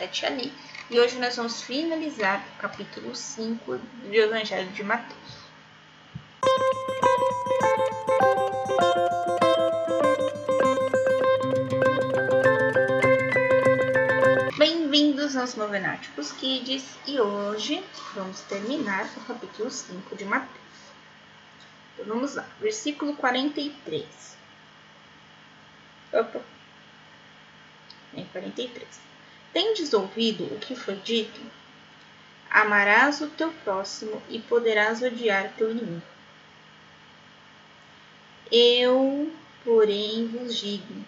Ali. E hoje nós vamos finalizar o capítulo 5 do Evangelho de Mateus. Bem-vindos aos Novenáticos Kids e hoje vamos terminar o capítulo 5 de Mateus. Então vamos lá, versículo 43. Opa! Em 43. Tendes ouvido o que foi dito? Amarás o teu próximo e poderás odiar teu inimigo. Eu, porém, vos digo: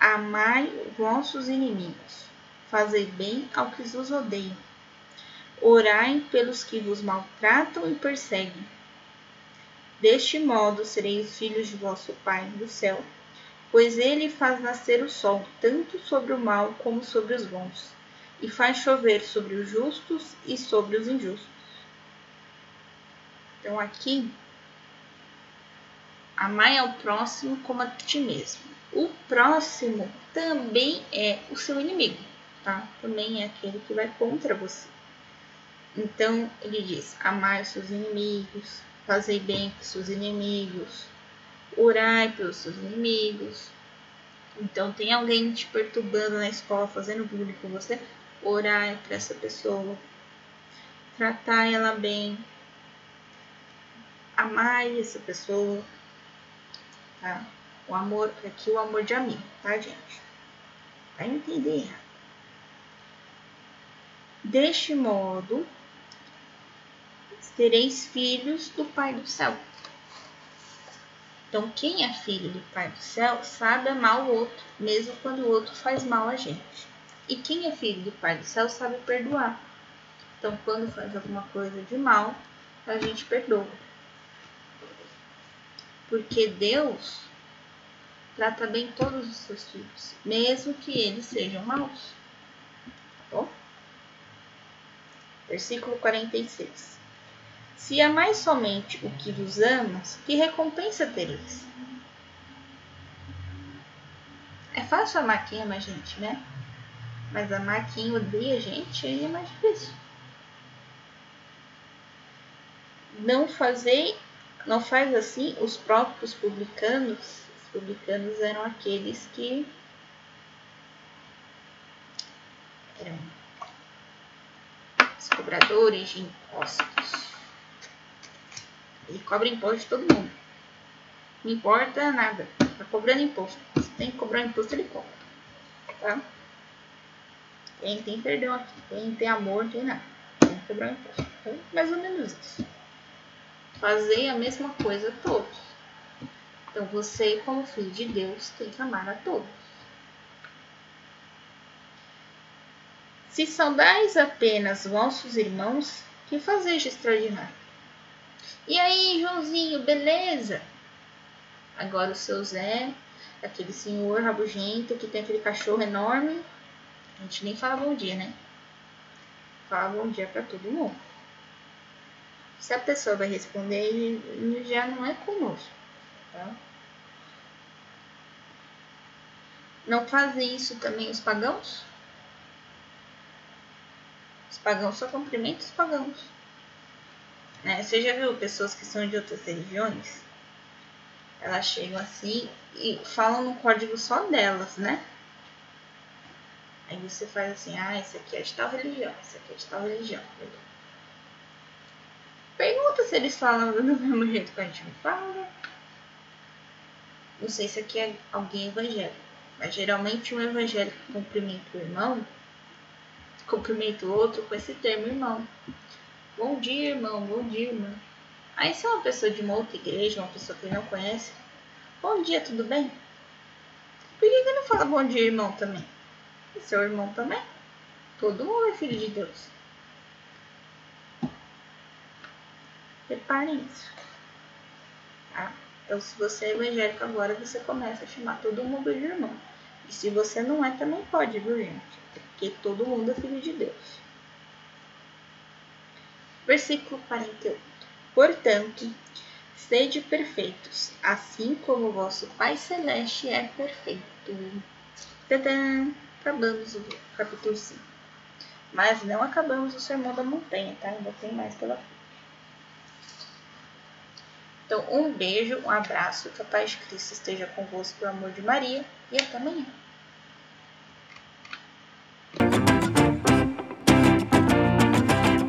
amai vossos inimigos, fazei bem ao que vos odeiam, orai pelos que vos maltratam e perseguem. Deste modo sereis filhos de vosso Pai do céu, pois ele faz nascer o sol tanto sobre o mal como sobre os bons, e faz chover sobre os justos e sobre os injustos. Então aqui Amai ao próximo como a ti mesmo. O próximo também é o seu inimigo, tá? Também é aquele que vai contra você. Então ele diz: amai os seus inimigos, fazei bem com os seus inimigos, orai pelos seus inimigos. Então tem alguém te perturbando na escola, fazendo bullying com você, orai para essa pessoa, tratar ela bem, amai essa pessoa, tá? O amor, aqui o amor de amigo, tá, gente? Vai entender errado. Deste modo, sereis filhos do Pai do céu. Então, quem é filho do Pai do céu sabe amar o outro, mesmo quando o outro faz mal a gente. E quem é filho do Pai do céu sabe perdoar. Então, quando faz alguma coisa de mal, a gente perdoa. Porque Deus trata bem todos os seus filhos, mesmo que eles sejam maus. Tá bom? Versículo 46. Se amais somente o que vos amas, que recompensa tereis? É fácil amar quem ama a gente, né? Mas amar quem odeia a gente aí é mais difícil. Não fazei não faz assim os próprios publicanos. Os publicanos eram aqueles que eram os cobradores de impostos. Ele cobra imposto de todo mundo. Não importa nada. Tá cobrando imposto. Se tem que cobrar imposto, ele cobra. Tá? Quem tem perdão aqui, quem tem amor, tem nada. Tem que cobrar imposto. Então, mais ou menos isso fazer a mesma coisa a todos. Então você, como filho de Deus, tem que amar a todos. Se saudais apenas vossos irmãos, que fazeis extraordinário? E aí, Joãozinho, beleza? Agora o seu Zé, aquele senhor rabugento que tem aquele cachorro enorme, a gente nem fala bom dia, né? Fala bom dia para todo mundo. Se a pessoa vai responder, já não é conosco. Tá? Não fazem isso também os pagãos? Os pagãos só cumprimentam os pagãos. Né? Você já viu pessoas que são de outras religiões? Elas chegam assim e falam no código só delas, né? Aí você faz assim, ah, esse aqui é de tal religião, esse aqui é de tal religião. Pergunta se eles falam do mesmo jeito que a gente fala. Não sei se aqui é alguém evangélico, mas geralmente um evangélico cumprimenta o irmão, cumprimenta o outro com esse termo irmão. Bom dia, irmão, bom dia, irmão. Aí se é uma pessoa de uma outra igreja, uma pessoa que não conhece, bom dia, tudo bem? Por que ele não fala bom dia, irmão, também? E seu irmão também? Todo mundo é filho de Deus. Reparem isso. Tá? Então, se você é evangélico agora, você começa a chamar todo mundo de irmão. E se você não é, também pode, viu, gente? Porque todo mundo é filho de Deus. Versículo 48. Portanto, sede perfeitos, assim como o vosso Pai Celeste é perfeito. Tadã! acabamos o capítulo 5. Mas não acabamos o Sermão da Montanha, tá? Ainda tem mais pela frente. Então, um beijo, um abraço, que a paz de Cristo esteja convosco, pelo amor de Maria, e até amanhã.